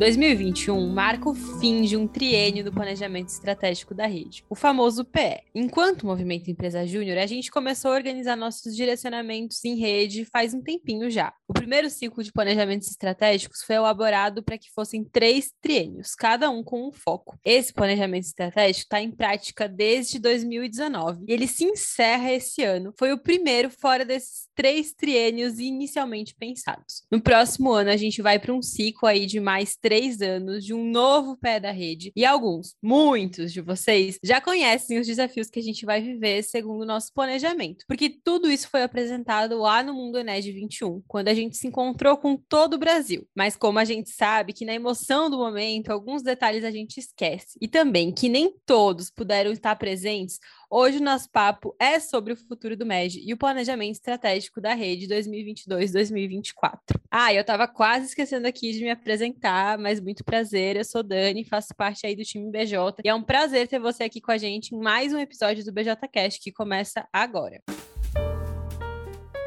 2021 marca o fim de um triênio do planejamento estratégico da rede, o famoso PE. Enquanto Movimento Empresa Júnior, a gente começou a organizar nossos direcionamentos em rede faz um tempinho já. O primeiro ciclo de planejamentos estratégicos foi elaborado para que fossem três triênios, cada um com um foco. Esse planejamento estratégico está em prática desde 2019 e ele se encerra esse ano. Foi o primeiro fora desses três triênios inicialmente pensados. No próximo ano, a gente vai para um ciclo aí de mais três anos de um novo pé da rede. E alguns, muitos de vocês, já conhecem os desafios que a gente vai viver segundo o nosso planejamento, porque tudo isso foi apresentado lá no Mundo Ened 21, quando a gente se encontrou com todo o Brasil. Mas como a gente sabe que na emoção do momento, alguns detalhes a gente esquece. E também que nem todos puderam estar presentes, Hoje o nosso papo é sobre o futuro do MED e o planejamento estratégico da rede 2022-2024. Ah, eu estava quase esquecendo aqui de me apresentar, mas muito prazer. Eu sou Dani, faço parte aí do time BJ e é um prazer ter você aqui com a gente em mais um episódio do BJ Cast que começa agora.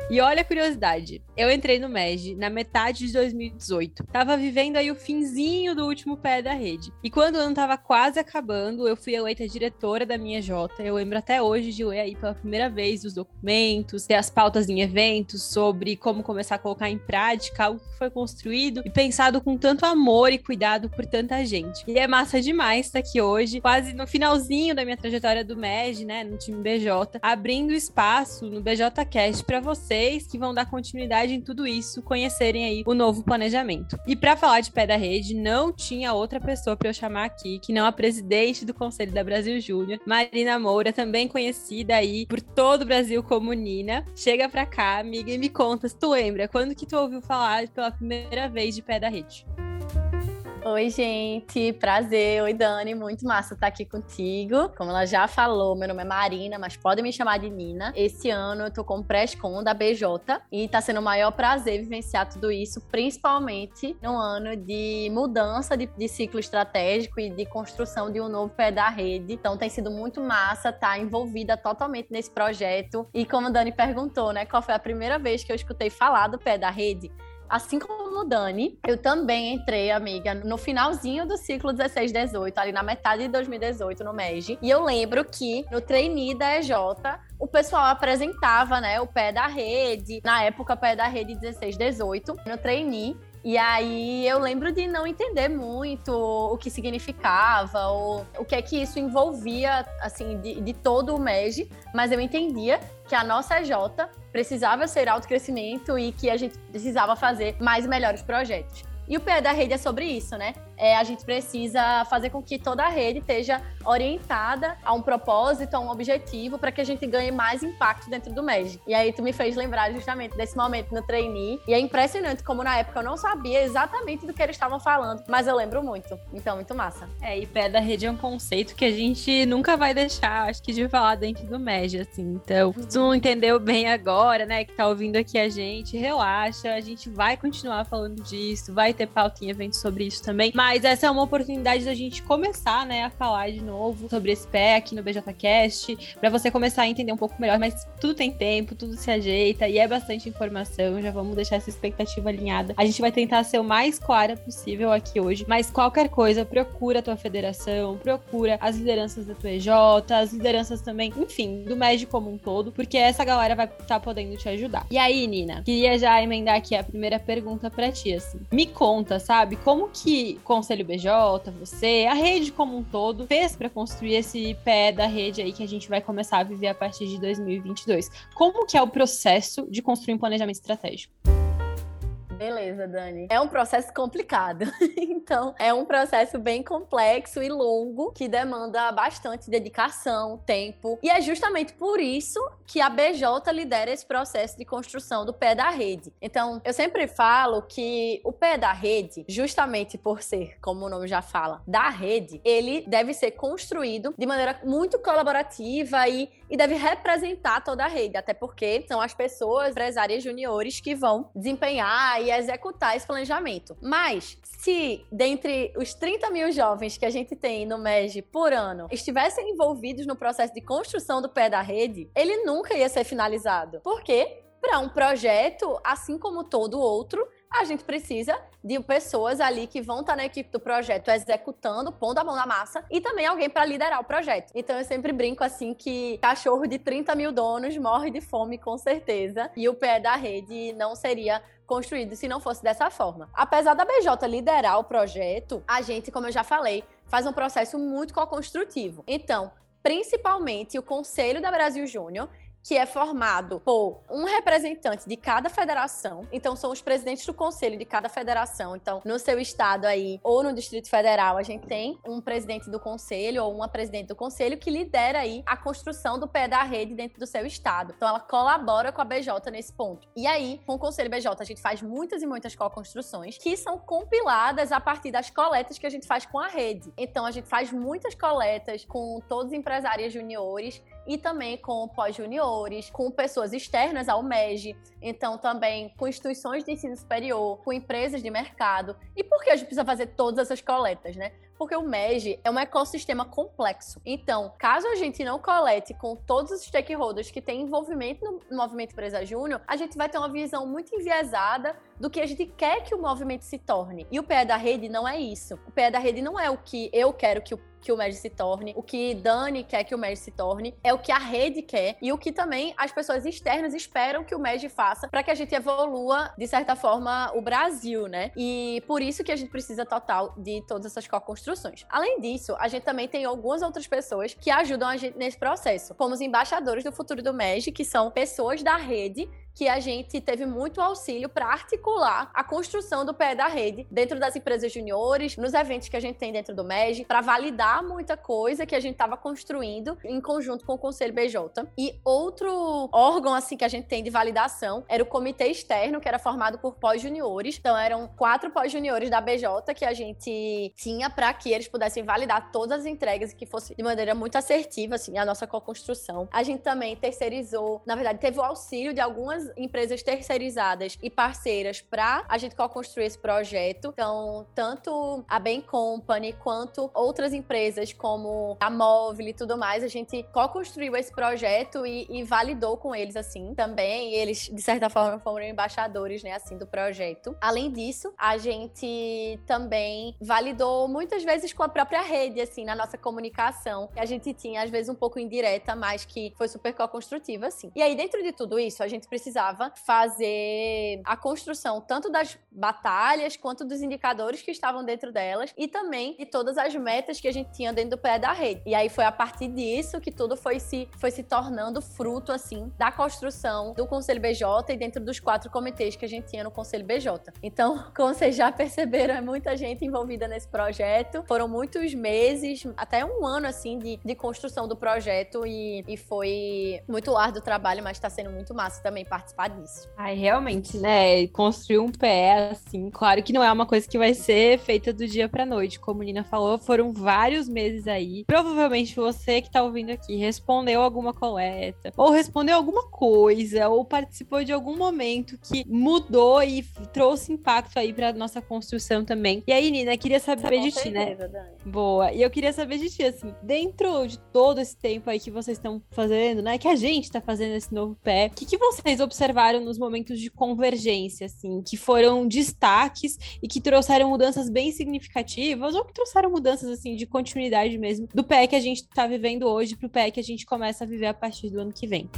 E olha a curiosidade, eu entrei no MEG na metade de 2018. Tava vivendo aí o finzinho do último pé da rede. E quando o ano tava quase acabando, eu fui eleita diretora da minha J. Eu lembro até hoje de ler aí pela primeira vez os documentos, ter as pautas em eventos sobre como começar a colocar em prática algo que foi construído e pensado com tanto amor e cuidado por tanta gente. E é massa demais estar aqui hoje, quase no finalzinho da minha trajetória do MEG, né, no time BJ, abrindo espaço no BJ Cast para você vocês que vão dar continuidade em tudo isso, conhecerem aí o novo planejamento. E para falar de pé da rede, não tinha outra pessoa para eu chamar aqui que não a presidente do Conselho da Brasil Júnior, Marina Moura, também conhecida aí por todo o Brasil como Nina. Chega pra cá, amiga, e me conta tu lembra, quando que tu ouviu falar pela primeira vez de pé da rede? Oi, gente, prazer. Oi, Dani, muito massa estar aqui contigo. Como ela já falou, meu nome é Marina, mas podem me chamar de Nina. Esse ano eu tô com pré-com da BJ e tá sendo o maior prazer vivenciar tudo isso, principalmente no ano de mudança de, de ciclo estratégico e de construção de um novo pé da rede. Então tem sido muito massa estar tá envolvida totalmente nesse projeto. E como a Dani perguntou, né, qual foi a primeira vez que eu escutei falar do pé da rede? Assim como o Dani, eu também entrei, amiga, no finalzinho do ciclo 16-18, ali na metade de 2018 no MEG. E eu lembro que no trainee da EJ, o pessoal apresentava, né, o pé da rede, na época, pé da rede 16-18, no trainee. E aí eu lembro de não entender muito o que significava, ou o que é que isso envolvia, assim, de, de todo o MEG, mas eu entendia que a nossa J precisava ser alto crescimento e que a gente precisava fazer mais melhores projetos. E o pé da rede é sobre isso, né? É, a gente precisa fazer com que toda a rede esteja orientada a um propósito, a um objetivo, para que a gente ganhe mais impacto dentro do MEG. E aí tu me fez lembrar justamente desse momento no trainee. E é impressionante como na época eu não sabia exatamente do que eles estavam falando, mas eu lembro muito. Então, muito massa. É, e pé da rede é um conceito que a gente nunca vai deixar, acho que, de falar dentro do MEG, assim. Então, se tu não entendeu bem agora, né, que tá ouvindo aqui a gente, relaxa, a gente vai continuar falando disso, vai ter pauta em eventos sobre isso também. Mas essa é uma oportunidade da gente começar, né, a falar de novo sobre esse pé aqui no BJCast, para você começar a entender um pouco melhor. Mas tudo tem tempo, tudo se ajeita e é bastante informação. Já vamos deixar essa expectativa alinhada. A gente vai tentar ser o mais clara possível aqui hoje. Mas qualquer coisa, procura a tua federação, procura as lideranças da tua EJ, as lideranças também, enfim, do MED como um todo, porque essa galera vai estar tá podendo te ajudar. E aí, Nina, queria já emendar aqui a primeira pergunta para ti, assim. Me conta, sabe, como que Conselho BJ, você, a rede como um todo, fez para construir esse pé da rede aí que a gente vai começar a viver a partir de 2022? Como que é o processo de construir um planejamento estratégico? Beleza, Dani. É um processo complicado. então, é um processo bem complexo e longo que demanda bastante dedicação, tempo. E é justamente por isso que a BJ lidera esse processo de construção do pé da rede. Então, eu sempre falo que o pé da rede, justamente por ser, como o nome já fala, da rede, ele deve ser construído de maneira muito colaborativa e, e deve representar toda a rede, até porque são as pessoas, empresárias juniores que vão desempenhar e executar esse planejamento. Mas, se dentre os 30 mil jovens que a gente tem no MEG por ano estivessem envolvidos no processo de construção do pé da rede, ele nunca ia ser finalizado. Por quê? Para um projeto, assim como todo outro, a gente precisa de pessoas ali que vão estar na equipe do projeto executando, pondo a mão na massa e também alguém para liderar o projeto. Então eu sempre brinco assim que cachorro de 30 mil donos morre de fome com certeza e o pé da rede não seria construído se não fosse dessa forma. Apesar da BJ liderar o projeto, a gente, como eu já falei, faz um processo muito co-construtivo. Então, principalmente o Conselho da Brasil Júnior, que é formado por um representante de cada federação. Então, são os presidentes do conselho de cada federação. Então, no seu estado aí, ou no Distrito Federal, a gente tem um presidente do conselho ou uma presidente do conselho que lidera aí a construção do pé da rede dentro do seu estado. Então, ela colabora com a BJ nesse ponto. E aí, com o Conselho BJ, a gente faz muitas e muitas co-construções que são compiladas a partir das coletas que a gente faz com a rede. Então, a gente faz muitas coletas com todos os empresários juniores e também com pós-juniores, com pessoas externas ao MEG, então também com instituições de ensino superior, com empresas de mercado. E por que a gente precisa fazer todas essas coletas, né? Porque o MEG é um ecossistema complexo. Então, caso a gente não colete com todos os stakeholders que têm envolvimento no movimento Empresa Júnior, a gente vai ter uma visão muito enviesada do que a gente quer que o movimento se torne. E o pé da rede não é isso. O pé da rede não é o que eu quero que o que o MED se torne, o que Dani quer que o MED se torne, é o que a rede quer e o que também as pessoas externas esperam que o MED faça para que a gente evolua, de certa forma, o Brasil, né? E por isso que a gente precisa total de todas essas co-construções. Além disso, a gente também tem algumas outras pessoas que ajudam a gente nesse processo, como os embaixadores do futuro do MED, que são pessoas da rede que a gente teve muito auxílio para articular a construção do pé da rede dentro das empresas juniores, nos eventos que a gente tem dentro do MEG, para validar muita coisa que a gente estava construindo em conjunto com o Conselho BJ. E outro órgão assim que a gente tem de validação era o comitê externo, que era formado por pós-juniores. Então eram quatro pós-juniores da BJ que a gente tinha para que eles pudessem validar todas as entregas e que fosse de maneira muito assertiva assim a nossa co-construção. A gente também terceirizou, na verdade, teve o auxílio de algumas empresas terceirizadas e parceiras para a gente co-construir esse projeto. Então, tanto a Bain Company quanto outras empresas como a Móvel e tudo mais, a gente co-construiu esse projeto e, e, validou com eles assim também. eles, de certa forma, foram embaixadores, né, assim, do projeto. Além disso, a gente também validou muitas vezes com a própria rede, assim, na nossa comunicação. A gente tinha, às vezes, um pouco indireta, mas que foi super co-construtiva, assim. E aí, dentro de tudo isso, a gente precisa precisava fazer a construção tanto das batalhas quanto dos indicadores que estavam dentro delas e também de todas as metas que a gente tinha dentro do pé da rede. E aí foi a partir disso que tudo foi se, foi se tornando fruto, assim, da construção do Conselho BJ e dentro dos quatro comitês que a gente tinha no Conselho BJ. Então, como vocês já perceberam, é muita gente envolvida nesse projeto. Foram muitos meses, até um ano, assim, de, de construção do projeto e, e foi muito árduo o trabalho, mas está sendo muito massa também participar participar disso. Ai, realmente, né? Construir um pé, assim, claro que não é uma coisa que vai ser feita do dia pra noite. Como a Nina falou, foram vários meses aí. Provavelmente você que tá ouvindo aqui respondeu alguma coleta, ou respondeu alguma coisa, ou participou de algum momento que mudou e trouxe impacto aí pra nossa construção também. E aí, Nina, queria saber de ti, né? Dani. Boa. E eu queria saber de ti, assim, dentro de todo esse tempo aí que vocês estão fazendo, né? Que a gente tá fazendo esse novo pé, o que, que vocês observaram nos momentos de convergência, assim, que foram destaques e que trouxeram mudanças bem significativas ou que trouxeram mudanças, assim, de continuidade mesmo do pé que a gente está vivendo hoje para o pé que a gente começa a viver a partir do ano que vem?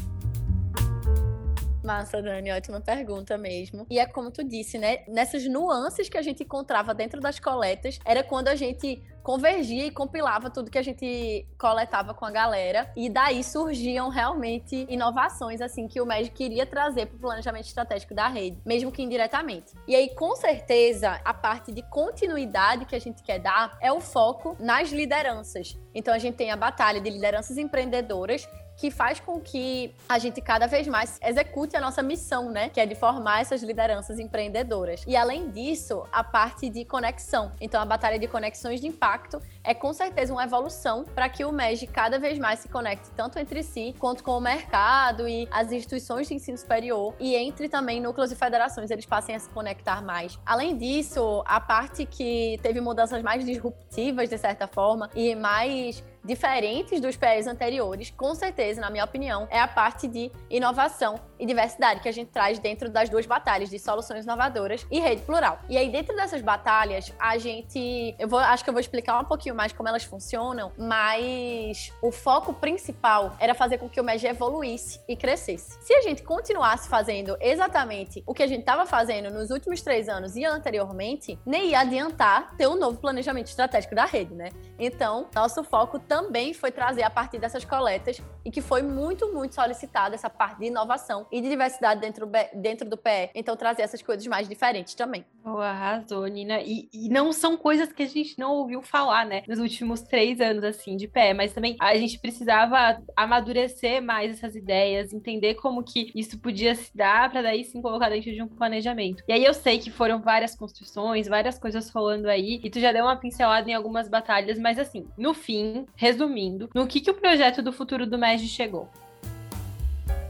Massa, Dani, ótima pergunta mesmo. E é como tu disse, né? Nessas nuances que a gente encontrava dentro das coletas, era quando a gente convergia e compilava tudo que a gente coletava com a galera. E daí surgiam realmente inovações, assim, que o MED queria trazer para o planejamento estratégico da rede, mesmo que indiretamente. E aí, com certeza, a parte de continuidade que a gente quer dar é o foco nas lideranças. Então, a gente tem a batalha de lideranças empreendedoras que faz com que a gente cada vez mais execute a nossa missão, né? Que é de formar essas lideranças empreendedoras. E além disso, a parte de conexão. Então, a batalha de conexões de impacto é com certeza uma evolução para que o MEG cada vez mais se conecte tanto entre si quanto com o mercado e as instituições de ensino superior e entre também núcleos e federações eles passem a se conectar mais. Além disso, a parte que teve mudanças mais disruptivas de certa forma e mais diferentes dos PEs anteriores, com certeza, na minha opinião, é a parte de inovação e diversidade que a gente traz dentro das duas batalhas de soluções inovadoras e rede plural. E aí, dentro dessas batalhas, a gente. Eu vou, acho que eu vou explicar um pouquinho mais como elas funcionam, mas o foco principal era fazer com que o MEG evoluísse e crescesse. Se a gente continuasse fazendo exatamente o que a gente estava fazendo nos últimos três anos e anteriormente, nem ia adiantar ter um novo planejamento estratégico da rede, né? Então, nosso foco também foi trazer a partir dessas coletas e que foi muito, muito solicitada essa parte de inovação e de diversidade dentro, dentro do PE. Então, trazer essas coisas mais diferentes também. Oh, arrasou, Nina. E, e, não são coisas que a gente não ouviu falar, né? Nos últimos três anos, assim, de pé. Mas também a gente precisava amadurecer mais essas ideias, entender como que isso podia se dar para daí sim colocar dentro de um planejamento. E aí eu sei que foram várias construções, várias coisas rolando aí. E tu já deu uma pincelada em algumas batalhas, mas assim, no fim, resumindo, no que, que o projeto do futuro do MEG chegou?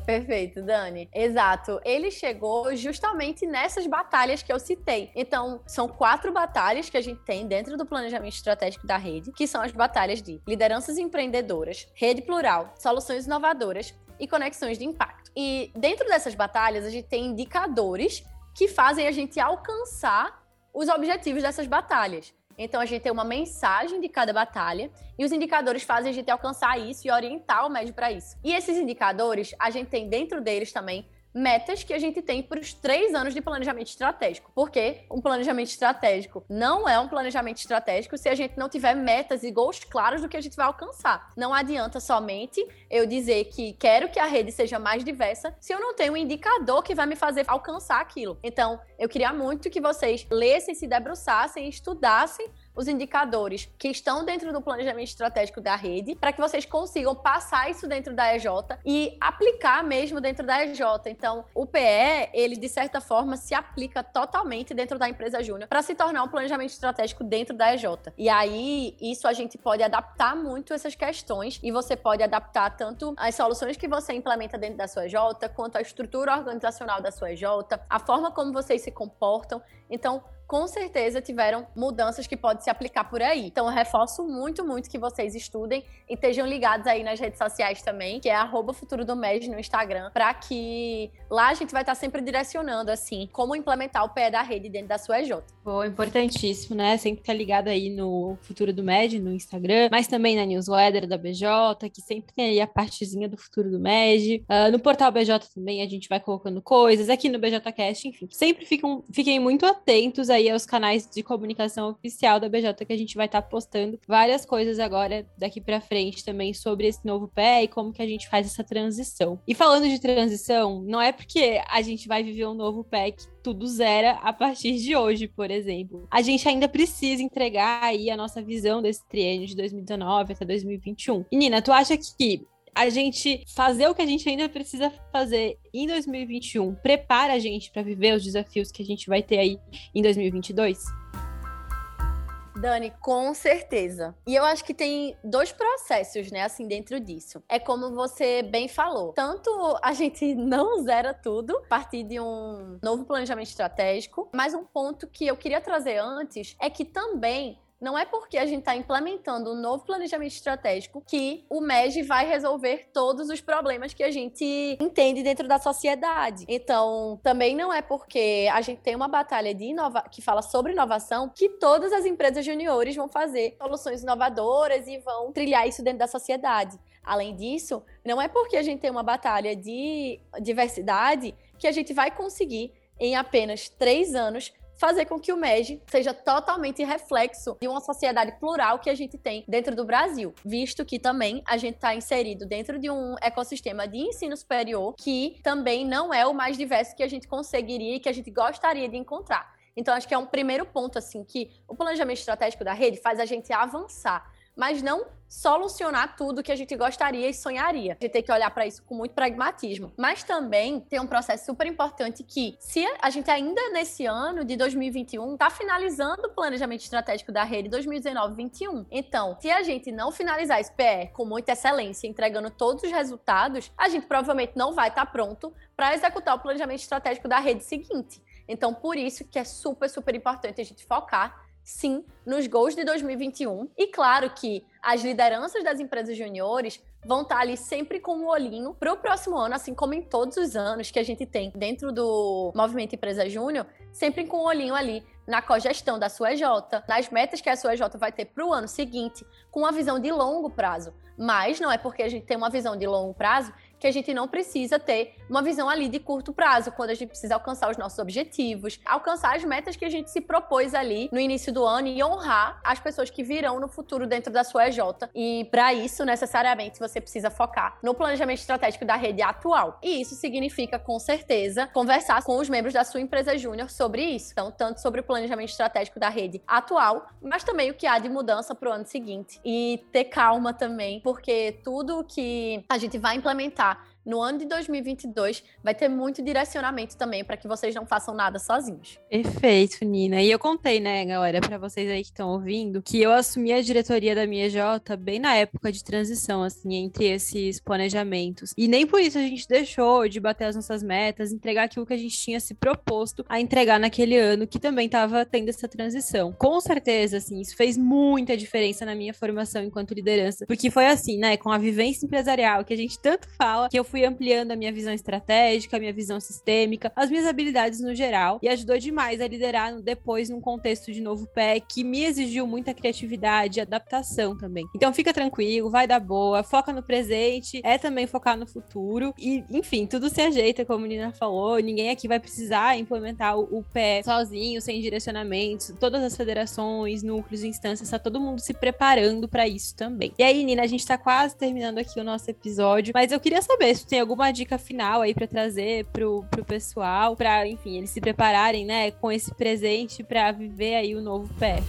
Perfeito, Dani. Exato. Ele chegou justamente nessas batalhas que eu citei. Então, são quatro batalhas que a gente tem dentro do planejamento estratégico da rede, que são as batalhas de lideranças empreendedoras, rede plural, soluções inovadoras e conexões de impacto. E dentro dessas batalhas, a gente tem indicadores que fazem a gente alcançar os objetivos dessas batalhas. Então a gente tem uma mensagem de cada batalha e os indicadores fazem a gente alcançar isso e orientar o médio para isso. E esses indicadores, a gente tem dentro deles também metas que a gente tem para os três anos de planejamento estratégico. Porque um planejamento estratégico não é um planejamento estratégico se a gente não tiver metas e goals claros do que a gente vai alcançar. Não adianta somente eu dizer que quero que a rede seja mais diversa se eu não tenho um indicador que vai me fazer alcançar aquilo. Então, eu queria muito que vocês lessem, se debruçassem, estudassem os indicadores que estão dentro do planejamento estratégico da rede, para que vocês consigam passar isso dentro da EJ e aplicar mesmo dentro da EJ. Então, o PE, ele de certa forma se aplica totalmente dentro da empresa júnior para se tornar um planejamento estratégico dentro da EJ. E aí, isso a gente pode adaptar muito essas questões e você pode adaptar tanto as soluções que você implementa dentro da sua EJ, quanto a estrutura organizacional da sua EJ, a forma como vocês se comportam. Então, com certeza tiveram mudanças que podem se aplicar por aí. Então, eu reforço muito, muito que vocês estudem e estejam ligados aí nas redes sociais também, que é Futuro do MES no Instagram, para que lá a gente vai estar sempre direcionando, assim, como implementar o pé da rede dentro da sua EJ. Bom, importantíssimo, né? Sempre estar ligado aí no Futuro do MED, no Instagram, mas também na newsletter da BJ, que sempre tem aí a partezinha do Futuro do MED. Uh, no portal BJ também a gente vai colocando coisas, aqui no BJCast, enfim. Sempre fiquem, fiquem muito atentos aí aos canais de comunicação oficial da BJ que a gente vai estar tá postando várias coisas agora daqui para frente também sobre esse novo pé e como que a gente faz essa transição. E falando de transição, não é porque a gente vai viver um novo pé que tudo zera a partir de hoje, por exemplo. A gente ainda precisa entregar aí a nossa visão desse triênio de 2019 até 2021. E Nina, tu acha que a gente fazer o que a gente ainda precisa fazer em 2021 prepara a gente para viver os desafios que a gente vai ter aí em 2022? Dani, com certeza. E eu acho que tem dois processos, né, assim, dentro disso. É como você bem falou. Tanto a gente não zera tudo a partir de um novo planejamento estratégico, mas um ponto que eu queria trazer antes é que também não é porque a gente está implementando um novo planejamento estratégico que o MEG vai resolver todos os problemas que a gente entende dentro da sociedade. Então, também não é porque a gente tem uma batalha de inova que fala sobre inovação que todas as empresas juniores vão fazer soluções inovadoras e vão trilhar isso dentro da sociedade. Além disso, não é porque a gente tem uma batalha de diversidade que a gente vai conseguir, em apenas três anos, fazer com que o MEG seja totalmente reflexo de uma sociedade plural que a gente tem dentro do Brasil, visto que também a gente está inserido dentro de um ecossistema de ensino superior que também não é o mais diverso que a gente conseguiria e que a gente gostaria de encontrar. Então, acho que é um primeiro ponto, assim, que o planejamento estratégico da rede faz a gente avançar mas não solucionar tudo que a gente gostaria e sonharia. A gente tem que olhar para isso com muito pragmatismo. Mas também tem um processo super importante que, se a gente ainda nesse ano de 2021 está finalizando o planejamento estratégico da rede 2019-21, então, se a gente não finalizar esse PE com muita excelência, entregando todos os resultados, a gente provavelmente não vai estar tá pronto para executar o planejamento estratégico da rede seguinte. Então, por isso que é super, super importante a gente focar sim, nos gols de 2021. E claro que as lideranças das empresas juniores vão estar ali sempre com um olhinho para o próximo ano, assim como em todos os anos que a gente tem dentro do Movimento Empresa Júnior, sempre com um olhinho ali na cogestão da sua EJ, nas metas que a sua EJ vai ter para o ano seguinte, com uma visão de longo prazo. Mas não é porque a gente tem uma visão de longo prazo que a gente não precisa ter uma visão ali de curto prazo, quando a gente precisa alcançar os nossos objetivos, alcançar as metas que a gente se propôs ali no início do ano e honrar as pessoas que virão no futuro dentro da sua EJ. E para isso, necessariamente, você precisa focar no planejamento estratégico da rede atual. E isso significa, com certeza, conversar com os membros da sua empresa júnior sobre isso. Então, tanto sobre o planejamento estratégico da rede atual, mas também o que há de mudança para o ano seguinte. E ter calma também, porque tudo que a gente vai implementar 다 no ano de 2022 vai ter muito direcionamento também para que vocês não façam nada sozinhos. Perfeito, Nina. E eu contei, né, galera, para vocês aí que estão ouvindo, que eu assumi a diretoria da minha J bem na época de transição, assim, entre esses planejamentos. E nem por isso a gente deixou de bater as nossas metas, entregar aquilo que a gente tinha se proposto a entregar naquele ano que também estava tendo essa transição. Com certeza, assim, isso fez muita diferença na minha formação enquanto liderança, porque foi assim, né, com a vivência empresarial que a gente tanto fala, que eu fui fui ampliando a minha visão estratégica, a minha visão sistêmica, as minhas habilidades no geral e ajudou demais a liderar depois num contexto de novo pé que me exigiu muita criatividade e adaptação também. Então fica tranquilo, vai dar boa, foca no presente, é também focar no futuro e, enfim, tudo se ajeita, como a Nina falou, ninguém aqui vai precisar implementar o, pé sozinho, sem direcionamentos, todas as federações, núcleos, instâncias, tá todo mundo se preparando para isso também. E aí, Nina, a gente tá quase terminando aqui o nosso episódio, mas eu queria saber se tem alguma dica final aí para trazer pro, pro pessoal, para, enfim, eles se prepararem, né, com esse presente para viver aí o novo pé.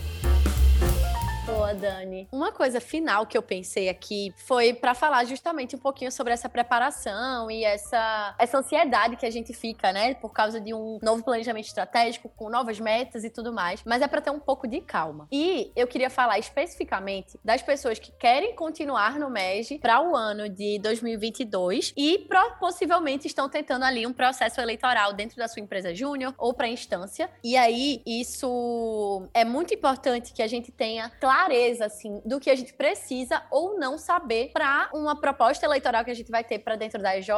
Boa, Dani. Uma coisa final que eu pensei aqui foi para falar justamente um pouquinho sobre essa preparação e essa, essa ansiedade que a gente fica, né, por causa de um novo planejamento estratégico com novas metas e tudo mais, mas é para ter um pouco de calma. E eu queria falar especificamente das pessoas que querem continuar no MEG para o ano de 2022 e possivelmente estão tentando ali um processo eleitoral dentro da sua empresa júnior ou para instância. E aí isso é muito importante que a gente tenha claro clareza, assim, do que a gente precisa ou não saber para uma proposta eleitoral que a gente vai ter para dentro da EJ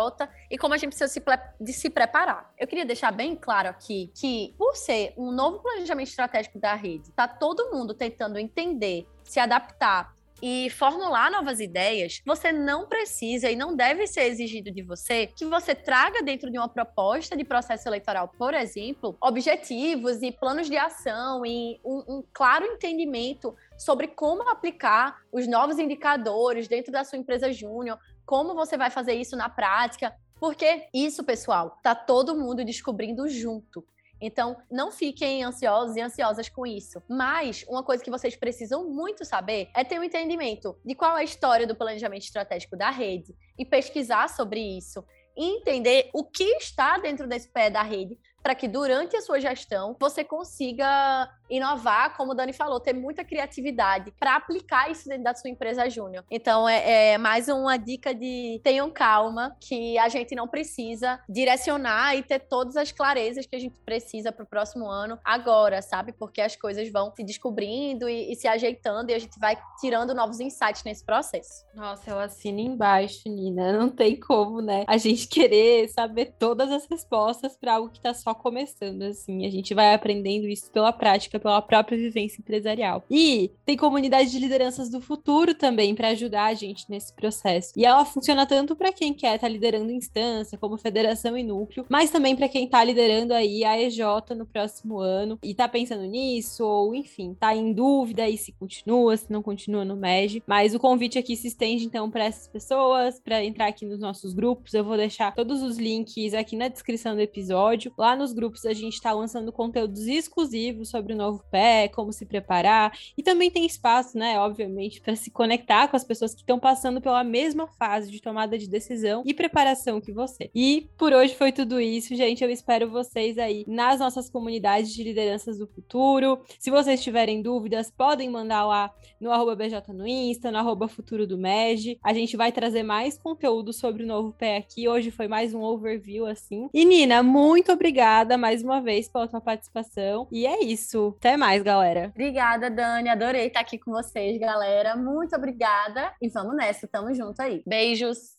e como a gente precisa se, de se preparar. Eu queria deixar bem claro aqui que, por ser um novo planejamento estratégico da rede, tá todo mundo tentando entender, se adaptar e formular novas ideias, você não precisa e não deve ser exigido de você que você traga dentro de uma proposta de processo eleitoral, por exemplo, objetivos e planos de ação e um, um claro entendimento sobre como aplicar os novos indicadores dentro da sua empresa júnior, como você vai fazer isso na prática, porque isso, pessoal, tá todo mundo descobrindo junto. Então, não fiquem ansiosos e ansiosas com isso. Mas, uma coisa que vocês precisam muito saber é ter um entendimento de qual é a história do planejamento estratégico da rede e pesquisar sobre isso. E entender o que está dentro desse pé da rede para que durante a sua gestão você consiga inovar, como o Dani falou, ter muita criatividade para aplicar isso dentro da sua empresa júnior. Então é, é, mais uma dica de tenham calma, que a gente não precisa direcionar e ter todas as clarezas que a gente precisa para o próximo ano agora, sabe? Porque as coisas vão se descobrindo e, e, se ajeitando e a gente vai tirando novos insights nesse processo. Nossa, eu assino embaixo, Nina. Não tem como, né? A gente querer saber todas as respostas para algo que está só começando, assim. A gente vai aprendendo isso pela prática pela própria vivência empresarial. E tem comunidade de lideranças do futuro também para ajudar a gente nesse processo. E ela funciona tanto para quem quer estar tá liderando instância, como federação e núcleo, mas também para quem está liderando aí a EJ no próximo ano e está pensando nisso, ou enfim, está em dúvida aí se continua, se não continua no MEG. Mas o convite aqui se estende então para essas pessoas, para entrar aqui nos nossos grupos. Eu vou deixar todos os links aqui na descrição do episódio. Lá nos grupos a gente está lançando conteúdos exclusivos sobre o novo pé, como se preparar. E também tem espaço, né, obviamente, para se conectar com as pessoas que estão passando pela mesma fase de tomada de decisão e preparação que você. E por hoje foi tudo isso, gente. Eu espero vocês aí nas nossas comunidades de lideranças do futuro. Se vocês tiverem dúvidas, podem mandar lá no arroba BJ no Insta, no arroba Futuro do MEG. A gente vai trazer mais conteúdo sobre o novo pé aqui. Hoje foi mais um overview, assim. E Nina, muito obrigada obrigada mais uma vez pela tua participação. E é isso. Até mais, galera. Obrigada, Dani. Adorei estar aqui com vocês, galera. Muito obrigada. E vamos nessa. Tamo junto aí. Beijos.